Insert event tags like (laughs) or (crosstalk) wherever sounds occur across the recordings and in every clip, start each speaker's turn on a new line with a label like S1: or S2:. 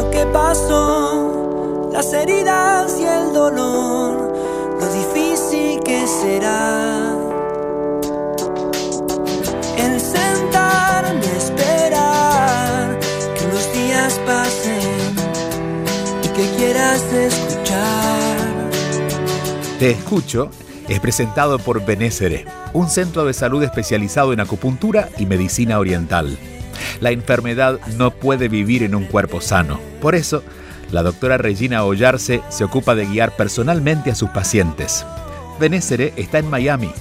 S1: lo que pasó, las heridas y el dolor, lo difícil que será. El sentarme a esperar que los días pasen y que quieras escuchar.
S2: Te escucho es presentado por Benésere, un centro de salud especializado en acupuntura y medicina oriental. La enfermedad no puede vivir en un cuerpo sano. Por eso, la doctora Regina Ollarse se ocupa de guiar personalmente a sus pacientes. Benésere está en Miami.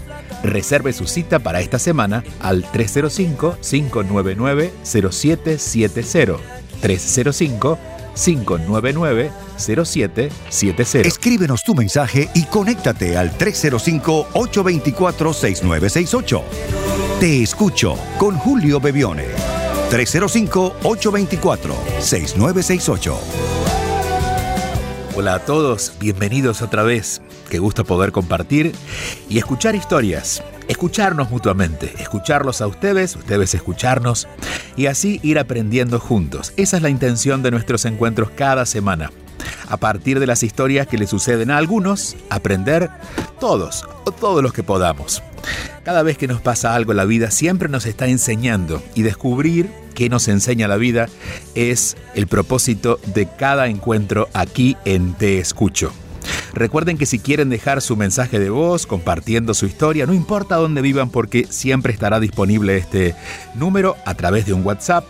S2: Reserve su cita para esta semana al 305-599-0770. 305-599-0770.
S3: Escríbenos tu mensaje y conéctate al 305-824-6968. Te escucho con Julio Bebione. 305-824-6968.
S2: Hola a todos, bienvenidos otra vez. Qué gusto poder compartir y escuchar historias, escucharnos mutuamente, escucharlos a ustedes, ustedes escucharnos y así ir aprendiendo juntos. Esa es la intención de nuestros encuentros cada semana. A partir de las historias que le suceden a algunos, aprender todos o todos los que podamos. Cada vez que nos pasa algo la vida siempre nos está enseñando y descubrir qué nos enseña la vida es el propósito de cada encuentro aquí en Te Escucho. Recuerden que si quieren dejar su mensaje de voz compartiendo su historia, no importa dónde vivan porque siempre estará disponible este número a través de un WhatsApp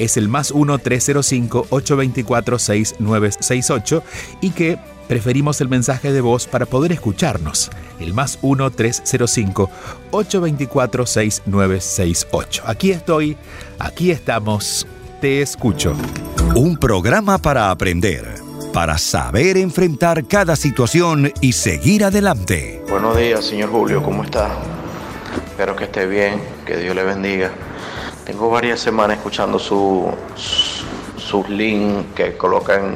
S2: es el más 1-305-824-6968 y que preferimos el mensaje de voz para poder escucharnos. El más 1-305-824-6968. Aquí estoy, aquí estamos, te escucho.
S3: Un programa para aprender, para saber enfrentar cada situación y seguir adelante.
S4: Buenos días, señor Julio, ¿cómo está? Espero que esté bien, que Dios le bendiga. Tengo varias semanas escuchando su, sus links que colocan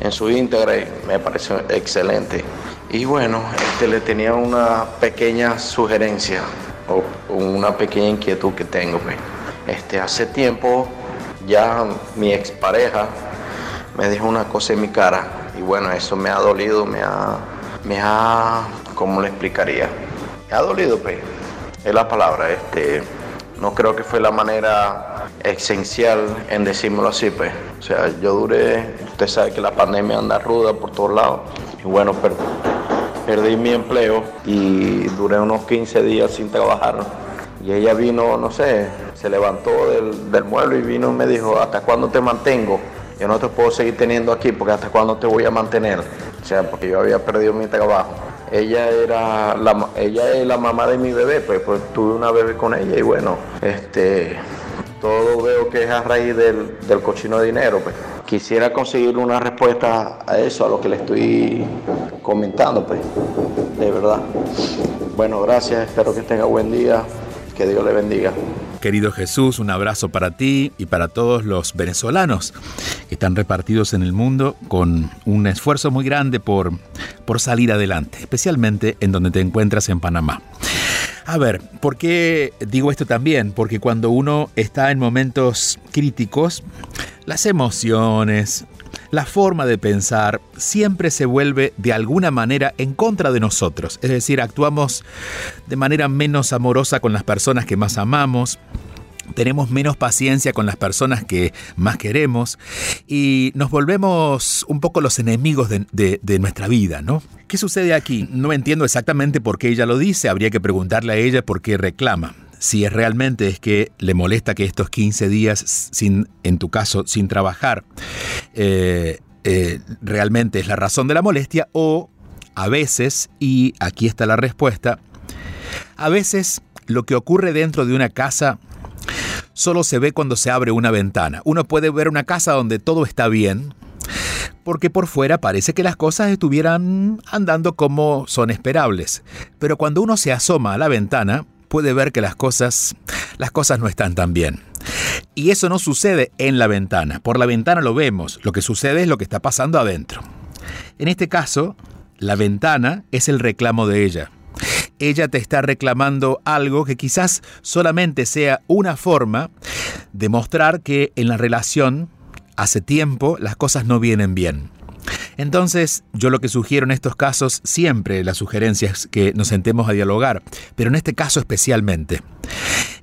S4: en su íntegra y me parece excelente. Y bueno, este, le tenía una pequeña sugerencia o una pequeña inquietud que tengo. Pues. Este, hace tiempo ya mi expareja me dijo una cosa en mi cara y bueno, eso me ha dolido, me ha, me ha, ¿cómo le explicaría? Me ha dolido, pues, es la palabra, este, no creo que fue la manera esencial en decírmelo así, pues. O sea, yo duré, usted sabe que la pandemia anda ruda por todos lados. Y bueno, per, perdí mi empleo y duré unos 15 días sin trabajar. Y ella vino, no sé, se levantó del, del mueble y vino y me dijo, ¿hasta cuándo te mantengo? Yo no te puedo seguir teniendo aquí porque hasta cuándo te voy a mantener. O sea, porque yo había perdido mi trabajo ella era la, ella es la mamá de mi bebé, pues, pues tuve una bebé con ella y bueno, este todo veo que es a raíz del, del cochino de dinero. Pues. Quisiera conseguir una respuesta a eso, a lo que le estoy comentando, pues, de verdad. Bueno, gracias, espero que tenga buen día, que Dios le bendiga.
S2: Querido Jesús, un abrazo para ti y para todos los venezolanos que están repartidos en el mundo con un esfuerzo muy grande por, por salir adelante, especialmente en donde te encuentras en Panamá. A ver, ¿por qué digo esto también? Porque cuando uno está en momentos críticos, las emociones, la forma de pensar siempre se vuelve de alguna manera en contra de nosotros. Es decir, actuamos de manera menos amorosa con las personas que más amamos, tenemos menos paciencia con las personas que más queremos y nos volvemos un poco los enemigos de, nuestra vida, ¿no? ¿Qué sucede aquí? No entiendo exactamente por qué ella lo dice, habría que preguntarle a ella por qué reclama. Si es realmente es que le molesta que estos 15 días, sin, en tu caso, sin trabajar, eh, eh, realmente es la razón de la molestia o a veces, y aquí está la respuesta, a veces lo que ocurre dentro de una casa solo se ve cuando se abre una ventana. Uno puede ver una casa donde todo está bien, porque por fuera parece que las cosas estuvieran andando como son esperables. Pero cuando uno se asoma a la ventana, puede ver que las cosas, las cosas no están tan bien. Y eso no sucede en la ventana. Por la ventana lo vemos. Lo que sucede es lo que está pasando adentro. En este caso, la ventana es el reclamo de ella. Ella te está reclamando algo que quizás solamente sea una forma de mostrar que en la relación hace tiempo las cosas no vienen bien. Entonces, yo lo que sugiero en estos casos, siempre la sugerencia es que nos sentemos a dialogar, pero en este caso especialmente.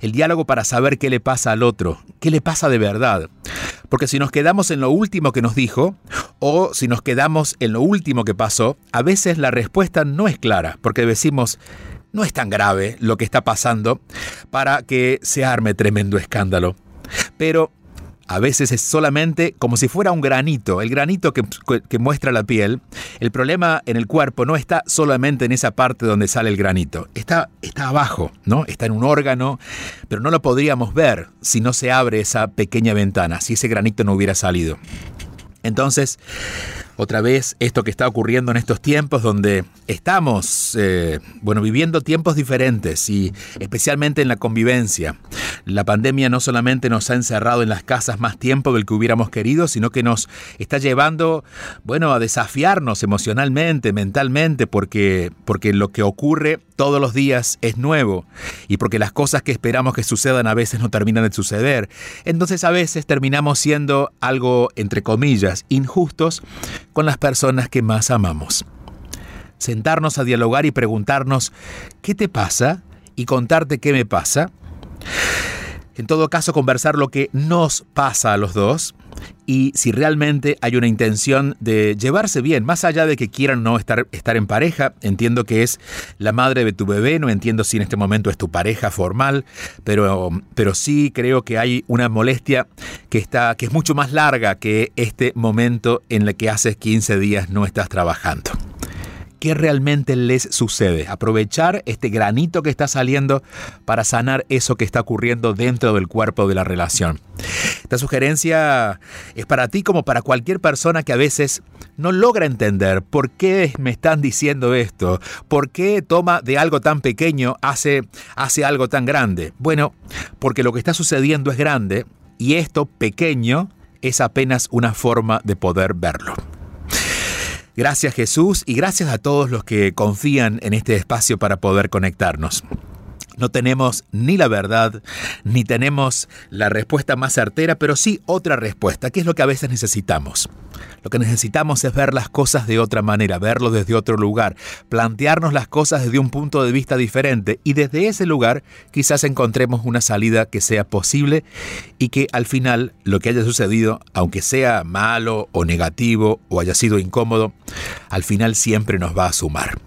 S2: El diálogo para saber qué le pasa al otro, qué le pasa de verdad. Porque si nos quedamos en lo último que nos dijo, o si nos quedamos en lo último que pasó, a veces la respuesta no es clara, porque decimos, no es tan grave lo que está pasando para que se arme tremendo escándalo. Pero a veces es solamente como si fuera un granito, el granito que, muestra la piel. El problema en el cuerpo no está solamente en esa parte donde sale el granito, está, está abajo, ¿no? Está en un órgano, pero no lo podríamos ver si no se abre esa pequeña ventana, si ese granito no hubiera salido. Entonces, otra vez esto que está ocurriendo en estos tiempos donde estamos, eh, bueno, viviendo tiempos diferentes y especialmente en la convivencia. La pandemia no solamente nos ha encerrado en las casas más tiempo del que hubiéramos querido, sino que nos está llevando, bueno, a desafiarnos emocionalmente, mentalmente, porque, porque lo que ocurre todos los días es nuevo y porque las cosas que esperamos que sucedan a veces no terminan de suceder. Entonces a veces terminamos siendo algo, entre comillas, injustos con las personas que más amamos. Sentarnos a dialogar y preguntarnos, ¿qué te pasa? Y contarte qué me pasa. En todo caso, conversar lo que nos pasa a los dos y si realmente hay una intención de llevarse bien, más allá de que quieran no estar, estar en pareja, entiendo que es la madre de tu bebé, no entiendo si en este momento es tu pareja formal, pero, pero sí creo que hay una molestia que, está, que es mucho más larga que este momento en el que hace 15 días no estás trabajando qué realmente les sucede. Aprovechar este granito que está saliendo para sanar eso que está ocurriendo dentro del cuerpo de la relación. Esta sugerencia es para ti como para cualquier persona que a veces no logra entender por qué me están diciendo esto, por qué toma de algo tan pequeño hace, hace algo tan grande. Bueno, porque lo que está sucediendo es grande y esto pequeño es apenas una forma de poder verlo. Gracias Jesús y gracias a todos los que confían en este espacio para poder conectarnos. No tenemos ni la verdad, ni tenemos la respuesta más certera, pero sí otra respuesta, que es lo que a veces necesitamos. Lo que necesitamos es ver las cosas de otra manera, verlo desde otro lugar, plantearnos las cosas desde un punto de vista diferente y desde ese lugar quizás encontremos una salida que sea posible y que al final lo que haya sucedido, aunque sea malo o negativo o haya sido incómodo, al final siempre nos va a sumar.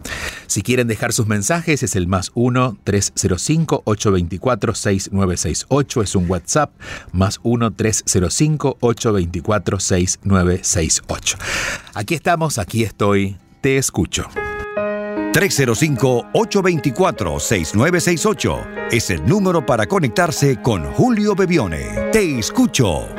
S2: Si quieren dejar sus mensajes es el más 1-305-824-6968, es un WhatsApp, más 1-305-824-6968. Aquí estamos, aquí estoy, te escucho.
S3: 305-824-6968 es el número para conectarse con Julio Bebione. Te escucho.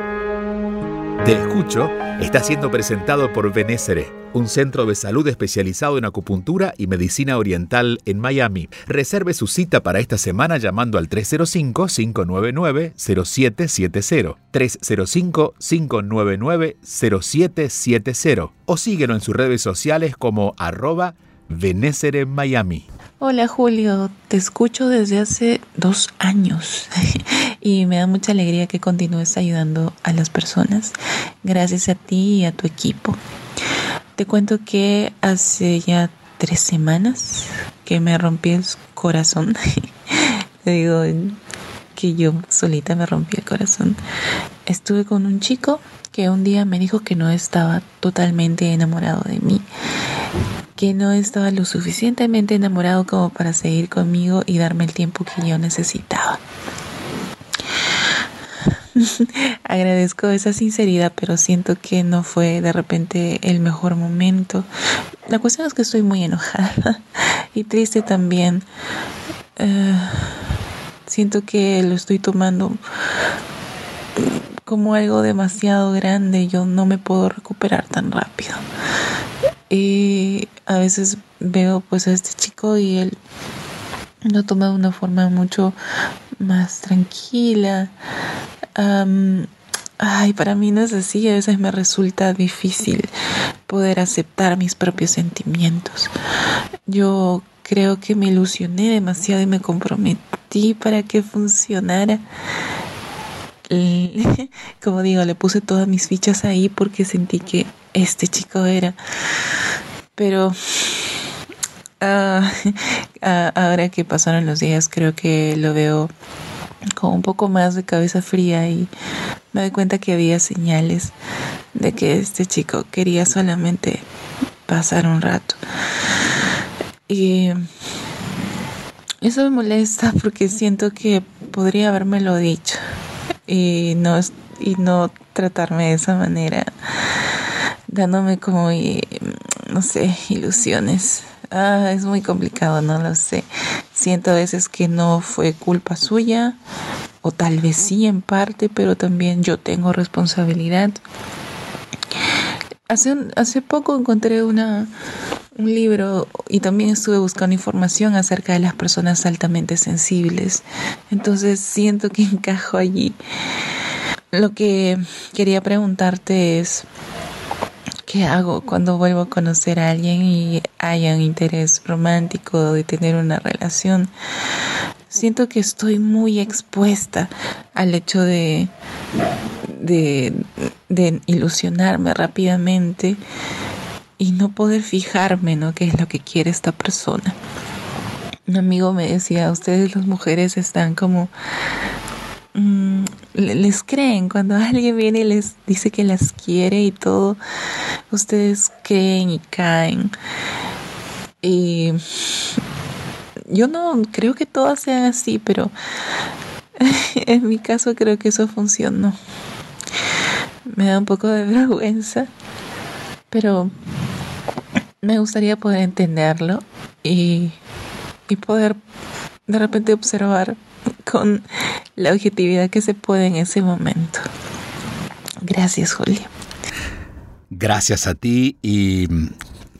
S2: Te escucho está siendo presentado por Benésere, un centro de salud especializado en acupuntura y medicina oriental en Miami. Reserve su cita para esta semana llamando al 305-599-0770. 305-599-0770 o síguelo en sus redes sociales como arroba.
S5: Hola Julio, te escucho desde hace dos años y me da mucha alegría que continúes ayudando a las personas. Gracias a ti y a tu equipo. Te cuento que hace ya tres semanas que me rompí el corazón. (laughs) te digo que yo solita me rompí el corazón. Estuve con un chico que un día me dijo que no estaba totalmente enamorado de mí que no estaba lo suficientemente enamorado como para seguir conmigo y darme el tiempo que yo necesitaba. (laughs) Agradezco esa sinceridad, pero siento que no fue de repente el mejor momento. La cuestión es que estoy muy enojada (laughs) y triste también. Eh, siento que lo estoy tomando como algo demasiado grande, yo no me puedo recuperar tan rápido. Y a veces veo pues a este chico y él lo toma de una forma mucho más tranquila. Ay, para mí no es así, a veces me resulta difícil poder aceptar mis propios sentimientos. Yo creo que me ilusioné demasiado y me comprometí para que funcionara. (laughs) Como digo, le puse todas mis fichas ahí porque sentí que este chico era. Pero ah, (laughs) ah, ahora que pasaron los días, creo que lo veo con un poco más de cabeza fría y me doy cuenta que había señales de que este chico quería solamente pasar un rato. Y eso me molesta porque siento que podría habérmelo dicho y no, y no tratarme de esa manera, dándome como, no sé, ilusiones. Ah, es muy complicado, no lo sé. Siento a veces que no fue culpa suya, o tal vez sí en parte, pero también yo tengo responsabilidad. Hace, hace poco encontré una, un libro y también estuve buscando información acerca de las personas altamente sensibles. Entonces siento que (laughs) encajo allí. Lo que quería preguntarte es, ¿qué hago cuando vuelvo a conocer a alguien y haya un interés romántico de tener una relación? Siento que estoy muy expuesta al hecho de, de, ilusionarme rápidamente y no poder fijarme, ¿no? ¿Qué es lo que quiere esta persona? Un amigo me decía, ustedes las mujeres están como... Mm, les creen cuando (laughs) alguien viene y les dice que las quiere y todo, ustedes creen y caen. Y yo no creo que todas sean así, pero (laughs) en mi caso creo que eso funcionó. Me da un poco de (laughs) vergüenza, pero me gustaría poder entenderlo y, y poder de repente observar con la objetividad que se puede en ese momento. Gracias, Julio.
S2: Gracias a ti y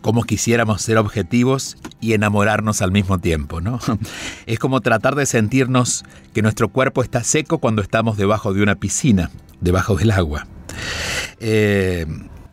S2: como quisiéramos ser objetivos y enamorarnos al mismo tiempo, ¿no? (laughs) Es como tratar de sentirnos que nuestro cuerpo está seco cuando estamos debajo de una piscina, debajo del agua. Eh,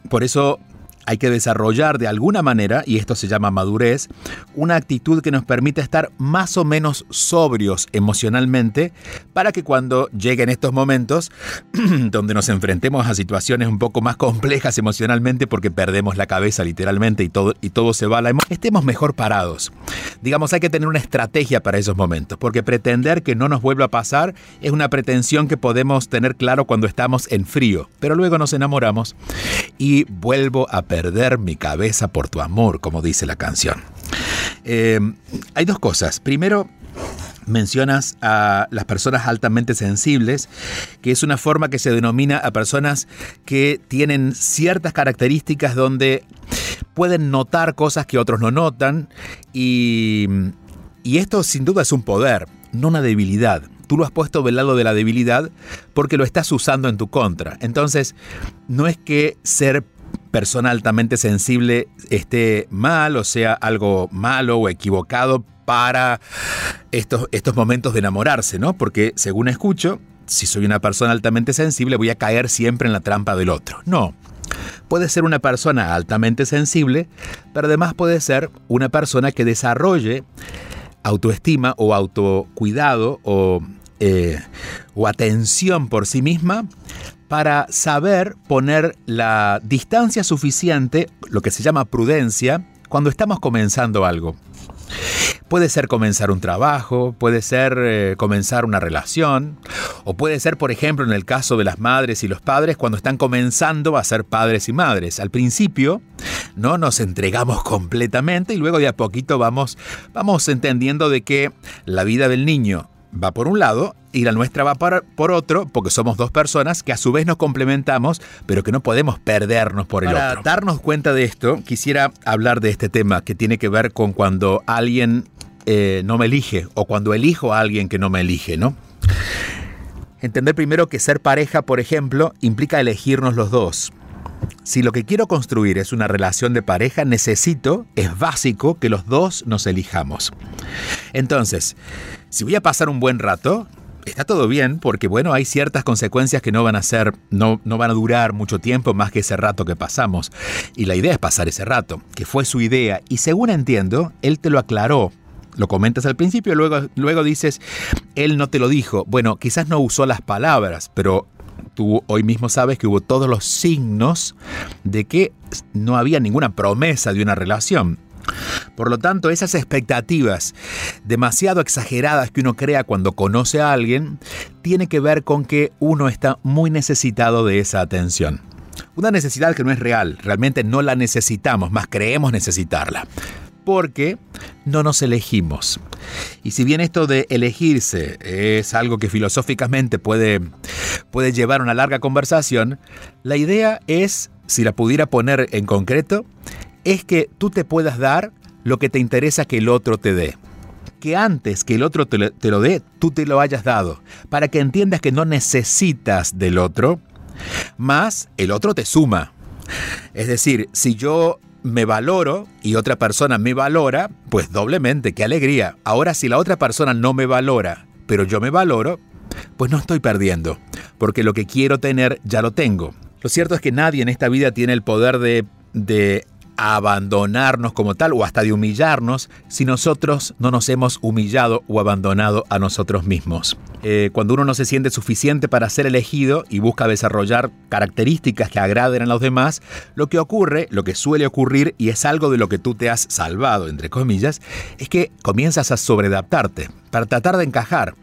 S2: por eso hay que desarrollar de alguna manera, y esto se llama madurez, una actitud que nos permita estar más o menos sobrios emocionalmente para que cuando lleguen estos momentos (clears throat) donde nos enfrentemos a situaciones un poco más complejas emocionalmente porque perdemos la cabeza literalmente y todo, y todo se va a la emoción, estemos mejor parados. Digamos, hay que tener una estrategia para esos momentos, porque pretender que no nos vuelva a pasar es una pretensión que podemos tener claro cuando estamos en frío, pero luego nos enamoramos y vuelvo a perder perder mi cabeza por tu amor, como dice la canción. Eh, hay dos cosas. Primero, mencionas a las personas altamente sensibles, que es una forma que se denomina a personas que tienen ciertas características donde pueden notar cosas que otros no notan y, y esto sin duda es un poder, no una debilidad. Tú lo has puesto del lado de la debilidad porque lo estás usando en tu contra. Entonces, no es que ser persona altamente sensible esté mal o sea algo malo o equivocado para estos, estos momentos de enamorarse, ¿no? Porque según escucho, si soy una persona altamente sensible voy a caer siempre en la trampa del otro. No. Puede ser una persona altamente sensible, pero además puede ser una persona que desarrolle autoestima o autocuidado o, eh, o atención por sí misma para saber poner la distancia suficiente, lo que se llama prudencia, cuando estamos comenzando algo. Puede ser comenzar un trabajo, puede ser eh, comenzar una relación, o puede ser, por ejemplo, en el caso de las madres y los padres, cuando están comenzando a ser padres y madres. Al principio, no nos entregamos completamente y luego de a poquito vamos, vamos entendiendo de que la vida del niño va por un lado y la nuestra va por, otro, porque somos dos personas que a su vez nos complementamos, pero que no podemos perdernos por el otro. Para darnos cuenta de esto, quisiera hablar de este tema que tiene que ver con cuando alguien eh, no me elige o cuando elijo a alguien que no me elige, ¿no? entender primero que ser pareja, por ejemplo, implica elegirnos los dos. Si lo que quiero construir es una relación de pareja, necesito, es básico, que los dos nos elijamos. Entonces, si voy a pasar un buen rato, está todo bien, porque bueno, hay ciertas consecuencias que no van a ser, no, no van a durar mucho tiempo más que ese rato que pasamos. Y la idea es pasar ese rato, que fue su idea, y según entiendo, él te lo aclaró lo comentas al principio, luego, luego dices, él no te lo dijo. Bueno, quizás no usó las palabras, pero tú hoy mismo sabes que hubo todos los signos de que no había ninguna promesa de una relación. Por lo tanto, esas expectativas demasiado exageradas que uno crea cuando conoce a alguien, tiene que ver con que uno está muy necesitado de esa atención. Una necesidad que no es real, realmente no la necesitamos, más creemos necesitarla porque no nos elegimos. Y si bien esto de elegirse es algo que filosóficamente puede, puede llevar una larga conversación, la idea es, si la pudiera poner en concreto, es que tú te puedas dar lo que te interesa que el otro te dé. Que antes que el otro te te lo dé, tú te lo hayas dado, para que entiendas que no necesitas del otro, más el otro te suma. Es decir, si yo me valoro y otra persona me valora, pues doblemente, qué alegría. Ahora si la otra persona no me valora, pero yo me valoro, pues no estoy perdiendo, porque lo que quiero tener ya lo tengo. Lo cierto es que nadie en esta vida tiene el poder de, de abandonarnos como tal o hasta de humillarnos si nosotros no nos hemos humillado o abandonado a nosotros mismos. Eh, cuando uno no se siente suficiente para ser elegido y busca desarrollar características que agraden a los demás, lo que ocurre, lo que suele ocurrir y es algo de lo que tú te has salvado, entre comillas, es que comienzas a sobreadaptarte para tratar de encajar.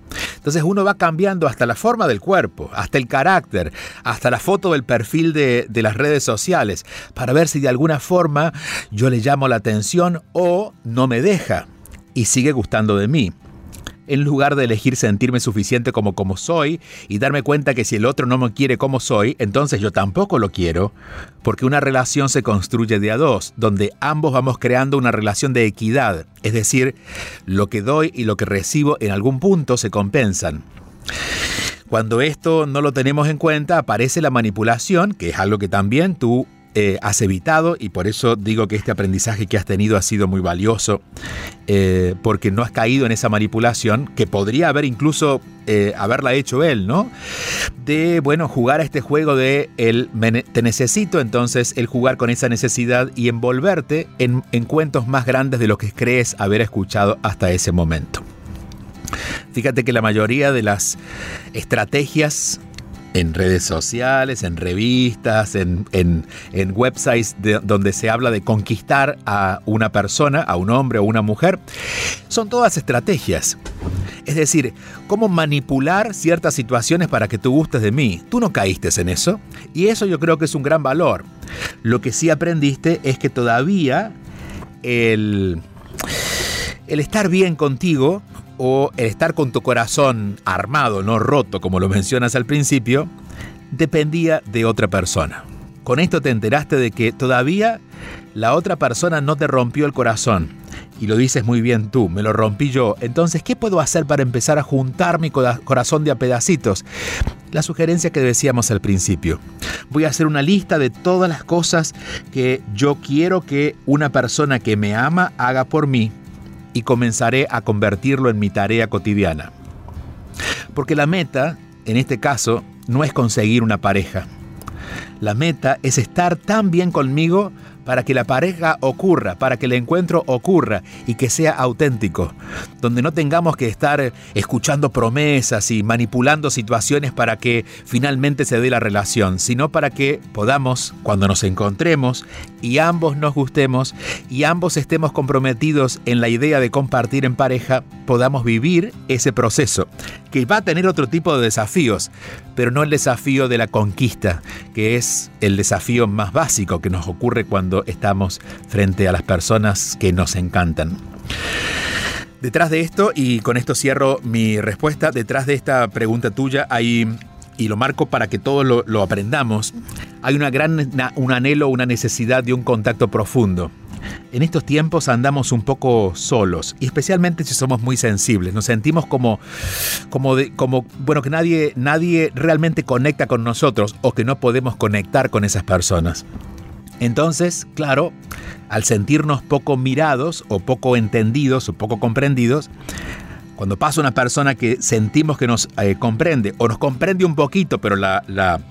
S2: Entonces uno va cambiando hasta la forma del cuerpo, hasta el carácter, hasta la foto del perfil de, de, las redes sociales, para ver si de alguna forma yo le llamo la atención o no me deja y sigue gustando de mí en lugar de elegir sentirme suficiente como como soy y darme cuenta que si el otro no me quiere como soy, entonces yo tampoco lo quiero, porque una relación se construye de a dos, donde ambos vamos creando una relación de equidad, es decir, lo que doy y lo que recibo en algún punto se compensan. Cuando esto no lo tenemos en cuenta, aparece la manipulación, que es algo que también tú eh, has evitado y por eso digo que este aprendizaje que has tenido ha sido muy valioso eh, porque no has caído en esa manipulación que podría haber incluso eh, haberla hecho él, ¿no? De, bueno, jugar a este juego de el te necesito, entonces el jugar con esa necesidad y envolverte en, en cuentos más grandes de lo que crees haber escuchado hasta ese momento. Fíjate que la mayoría de las estrategias en redes sociales, en revistas, en, websites donde se habla de conquistar a una persona, a un hombre o una mujer, son todas estrategias. Es decir, cómo manipular ciertas situaciones para que tú gustes de mí. Tú no caíste en eso. Y eso yo creo que es un gran valor. Lo que sí aprendiste es que todavía el, el estar bien contigo o el estar con tu corazón armado, no roto, como lo mencionas al principio, dependía de otra persona. Con esto te enteraste de que todavía la otra persona no te rompió el corazón. Y lo dices muy bien tú, me lo rompí yo. Entonces, ¿qué puedo hacer para empezar a juntar mi corazón de a pedacitos? La sugerencia que decíamos al principio. Voy a hacer una lista de todas las cosas que yo quiero que una persona que me ama haga por mí y comenzaré a convertirlo en mi tarea cotidiana. Porque la meta, en este caso, no es conseguir una pareja. La meta es estar tan bien conmigo para que la pareja ocurra, para que el encuentro ocurra y que sea auténtico, donde no tengamos que estar escuchando promesas y manipulando situaciones para que finalmente se dé la relación, sino para que podamos, cuando nos encontremos y ambos nos gustemos y ambos estemos comprometidos en la idea de compartir en pareja, podamos vivir ese proceso, que va a tener otro tipo de desafíos, pero no el desafío de la conquista, que es el desafío más básico que nos ocurre cuando estamos frente a las personas que nos encantan. Detrás de esto, y con esto cierro mi respuesta, detrás de esta pregunta tuya hay, y lo marco para que todos lo, aprendamos, hay una gran, un anhelo, una necesidad de un contacto profundo. En estos tiempos andamos un poco solos y especialmente si somos muy sensibles, nos sentimos como como de, como bueno que nadie nadie realmente conecta con nosotros o que no podemos conectar con esas personas. Entonces, claro, al sentirnos poco mirados o poco entendidos o poco comprendidos, cuando pasa una persona que sentimos que nos eh, comprende o nos comprende un poquito, pero la, la,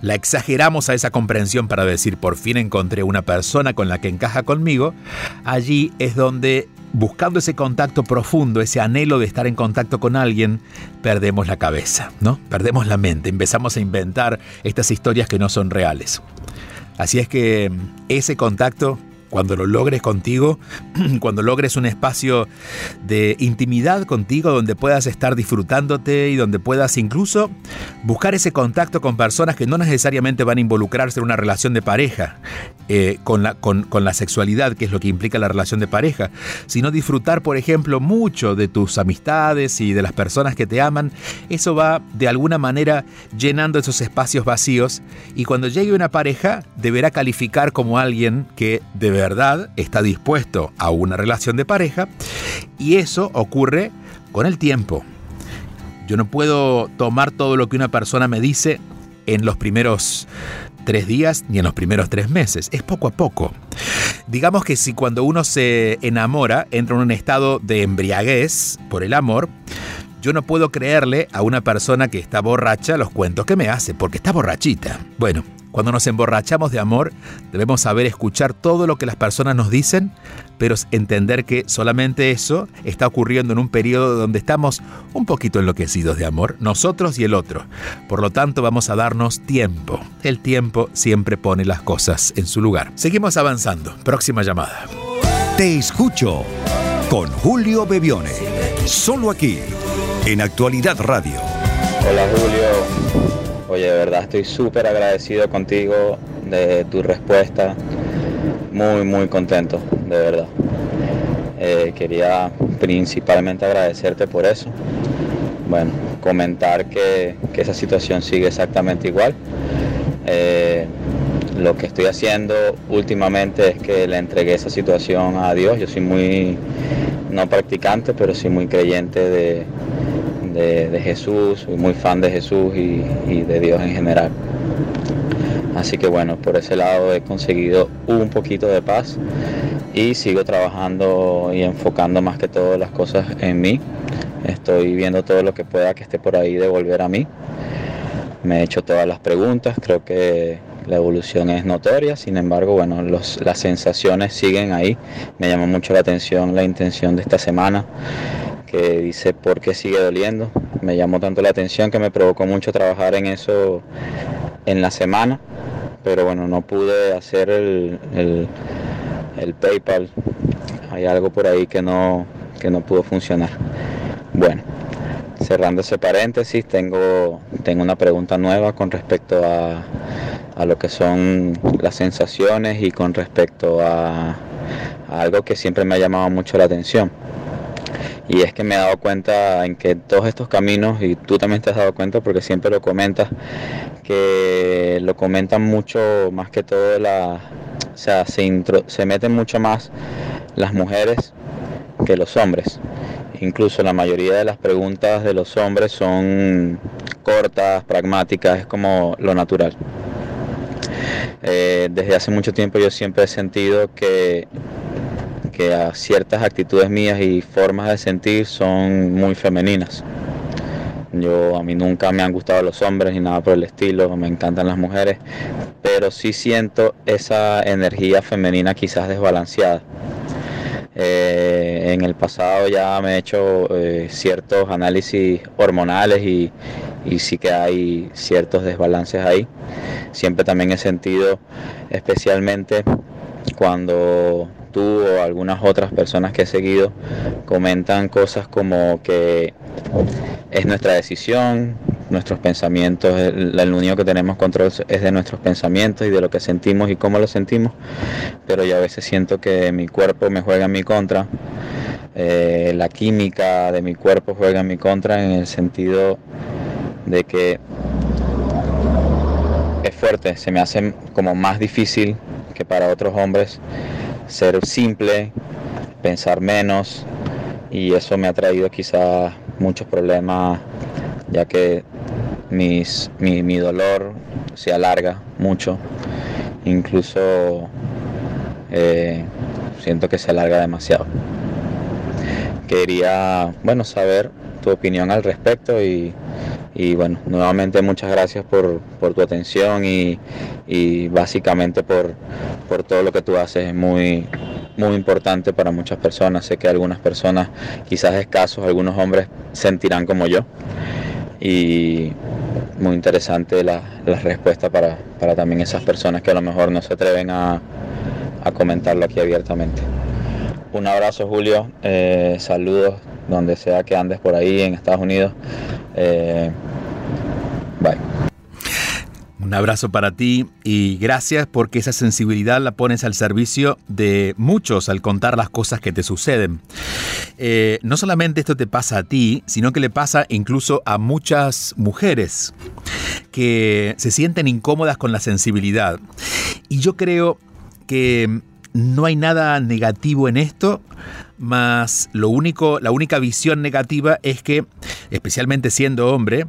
S2: la, exageramos a esa comprensión para decir, por fin encontré una persona con la que encaja conmigo, allí es donde, buscando ese contacto profundo, ese anhelo de estar en contacto con alguien, perdemos la cabeza, ¿no? Perdemos la mente, empezamos a inventar estas historias que no son reales. Así es que ese contacto cuando lo logres contigo, (clears throat) cuando logres un espacio de intimidad contigo donde puedas estar disfrutándote y donde puedas incluso buscar ese contacto con personas que no necesariamente van a involucrarse en una relación de pareja, eh, con, la, con, con la sexualidad, que es lo que implica la relación de pareja, sino disfrutar, por ejemplo, mucho de tus amistades y de las personas que te aman, eso va de alguna manera llenando esos espacios vacíos y cuando llegue una pareja deberá calificar como alguien que debe verdad está dispuesto a una relación de pareja y eso ocurre con el tiempo. Yo no puedo tomar todo lo que una persona me dice en los primeros tres días ni en los primeros tres meses, es poco a poco. Digamos que si cuando uno se enamora entra en un estado de embriaguez por el amor, yo no puedo creerle a una persona que está borracha los cuentos que me hace, porque está borrachita. Bueno, cuando nos emborrachamos de amor, debemos saber escuchar todo lo que las personas nos dicen, pero entender que solamente eso está ocurriendo en un periodo donde estamos un poquito enloquecidos de amor, nosotros y el otro. Por lo tanto, vamos a darnos tiempo. El tiempo siempre pone las cosas en su lugar. Seguimos avanzando. Próxima llamada.
S3: Te escucho con Julio Bebione. Solo aquí, en Actualidad Radio.
S6: Hola Julio. Oye, de verdad estoy súper agradecido contigo de tu respuesta. Muy, muy contento, de verdad. Eh, quería principalmente agradecerte por eso. Bueno, comentar que, esa situación sigue exactamente igual. Eh, lo que estoy haciendo últimamente es que le entregué esa situación a Dios. Yo soy muy, no practicante, pero sí muy creyente de, de, Jesús, soy muy fan de Jesús y, de Dios en general. Así que bueno, por ese lado he conseguido un poquito de paz y sigo trabajando y enfocando más que todo las cosas en mí. Estoy viendo todo lo que pueda que esté por ahí de volver a mí. Me he hecho todas las preguntas, creo que la evolución es notoria, sin embargo, bueno, las sensaciones siguen ahí. Me llama mucho la atención la intención de esta semana que dice por qué sigue doliendo. Me llamó tanto la atención que me provocó mucho trabajar en eso en la semana, pero bueno, no pude hacer el, el, PayPal. Hay algo por ahí que no, que no pudo funcionar. Bueno, cerrando ese paréntesis, tengo, tengo una pregunta nueva con respecto a, a lo que son las sensaciones y con respecto a, a algo que siempre me ha llamado mucho la atención y es que me he dado cuenta en que todos estos caminos, y tú también te has dado cuenta porque siempre lo comentas, que lo comentan mucho más que todo la, o sea, se, meten mucho más las mujeres que los hombres. Incluso la mayoría de las preguntas de los hombres son cortas, pragmáticas, es como lo natural. Eh, desde hace mucho tiempo yo siempre he sentido que que a ciertas actitudes mías y formas de sentir son muy femeninas. Yo a mí nunca me han gustado los hombres ni nada por el estilo, me encantan las mujeres, pero sí siento esa energía femenina quizás desbalanceada. Eh, en el pasado ya me he hecho eh, ciertos análisis hormonales y, y sí que hay ciertos desbalances ahí. Siempre también he sentido, especialmente cuando tú o algunas otras personas que he seguido comentan cosas como que es nuestra decisión, nuestros pensamientos, el, único que tenemos control es de nuestros pensamientos y de lo que sentimos y cómo lo sentimos, pero yo a veces siento que mi cuerpo me juega en mi contra, eh, la química de mi cuerpo juega en mi contra en el sentido de que es fuerte, se me hace como más difícil que para otros hombres ser simple, pensar menos y eso me ha traído quizás muchos problemas ya que mis, mi, mi dolor se alarga mucho, incluso eh, siento que se alarga demasiado. Quería, bueno, saber tu opinión al respecto y, bueno, nuevamente muchas gracias por, tu atención y, básicamente por, por, todo lo que tú haces. Es muy, muy importante para muchas personas. Sé que algunas personas, quizás escasos, algunos hombres sentirán como yo. Y muy interesante la, respuesta para, también esas personas que a lo mejor no se atreven a, comentarlo aquí abiertamente. Un abrazo Julio, eh, saludos donde sea que andes por ahí en Estados Unidos. Eh, bye.
S2: Un abrazo para ti y gracias porque esa sensibilidad la pones al servicio de muchos al contar las cosas que te suceden. Eh, no solamente esto te pasa a ti, sino que le pasa incluso a muchas mujeres que se sienten incómodas con la sensibilidad. Y yo creo que no hay nada negativo en esto, más lo único, la única visión negativa es que, especialmente siendo hombre,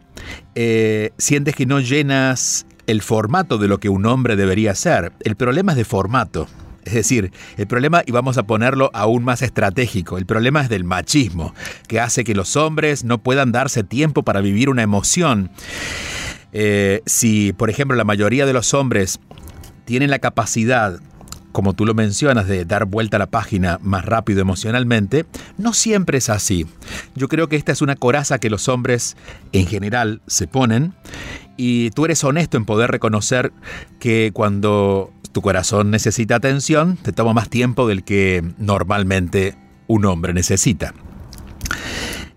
S2: eh, sientes que no llenas el formato de lo que un hombre debería ser. El problema es de formato. Es decir, el problema, y vamos a ponerlo aún más estratégico, el problema es del machismo, que hace que los hombres no puedan darse tiempo para vivir una emoción. Eh, si, por ejemplo, la mayoría de los hombres tienen la capacidad como tú lo mencionas, de dar vuelta a la página más rápido emocionalmente, no siempre es así. Yo creo que esta es una coraza que los hombres en general se ponen y tú eres honesto en poder reconocer que cuando tu corazón necesita atención, te toma más tiempo del que normalmente un hombre necesita.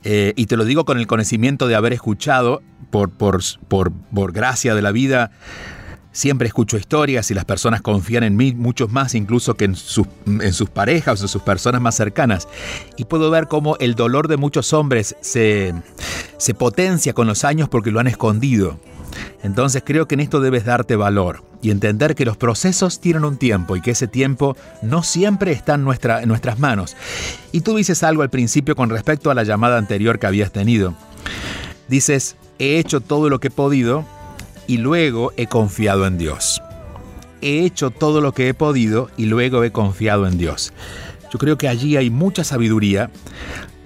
S2: Eh, y te lo digo con el conocimiento de haber escuchado, por, por, por, por gracia de la vida, Siempre escucho historias y las personas confían en mí mucho más incluso que en sus, en sus parejas o en sus personas más cercanas. Y puedo ver cómo el dolor de muchos hombres se, se potencia con los años porque lo han escondido. Entonces creo que en esto debes darte valor y entender que los procesos tienen un tiempo y que ese tiempo no siempre está en, en nuestras manos. Y tú dices algo al principio con respecto a la llamada anterior que habías tenido. Dices, he hecho todo lo que he podido y luego he confiado en Dios. He hecho todo lo que he podido y luego he confiado en Dios. Yo creo que allí hay mucha sabiduría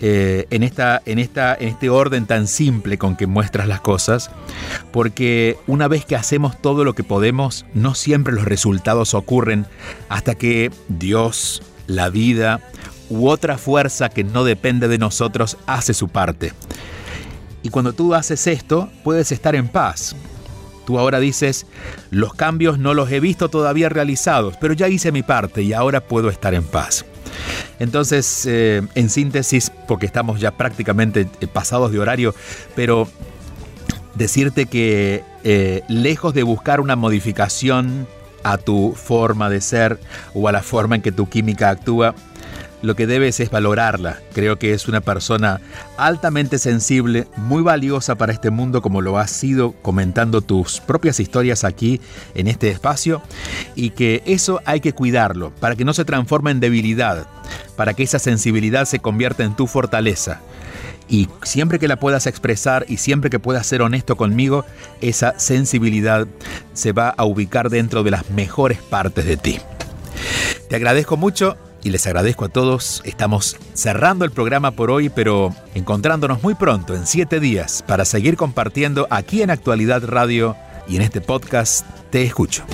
S2: eh, en, esta, en, esta, en este orden tan simple con que muestras las cosas, porque una vez que hacemos todo lo que podemos, no siempre los resultados ocurren hasta que Dios, la vida u otra fuerza que no depende de nosotros hace su parte. Y cuando tú haces esto, puedes estar en paz, Tú ahora dices, los cambios no los he visto todavía realizados, pero ya hice mi parte y ahora puedo estar en paz. Entonces, eh, en síntesis, porque estamos ya prácticamente eh, pasados de horario, pero decirte que eh, lejos de buscar una modificación a tu forma de ser o a la forma en que tu química actúa, lo que debes es valorarla. Creo que es una persona altamente sensible, muy valiosa para este mundo como lo has sido comentando tus propias historias aquí en este espacio y que eso hay que cuidarlo para que no se transforme en debilidad, para que esa sensibilidad se convierta en tu fortaleza. Y siempre que la puedas expresar y siempre que puedas ser honesto conmigo, esa sensibilidad se va a ubicar dentro de las mejores partes de ti. Te agradezco mucho y les agradezco a todos. Estamos cerrando el programa por hoy, pero encontrándonos muy pronto, en siete días, para seguir compartiendo aquí en Actualidad Radio y en este podcast Te Escucho.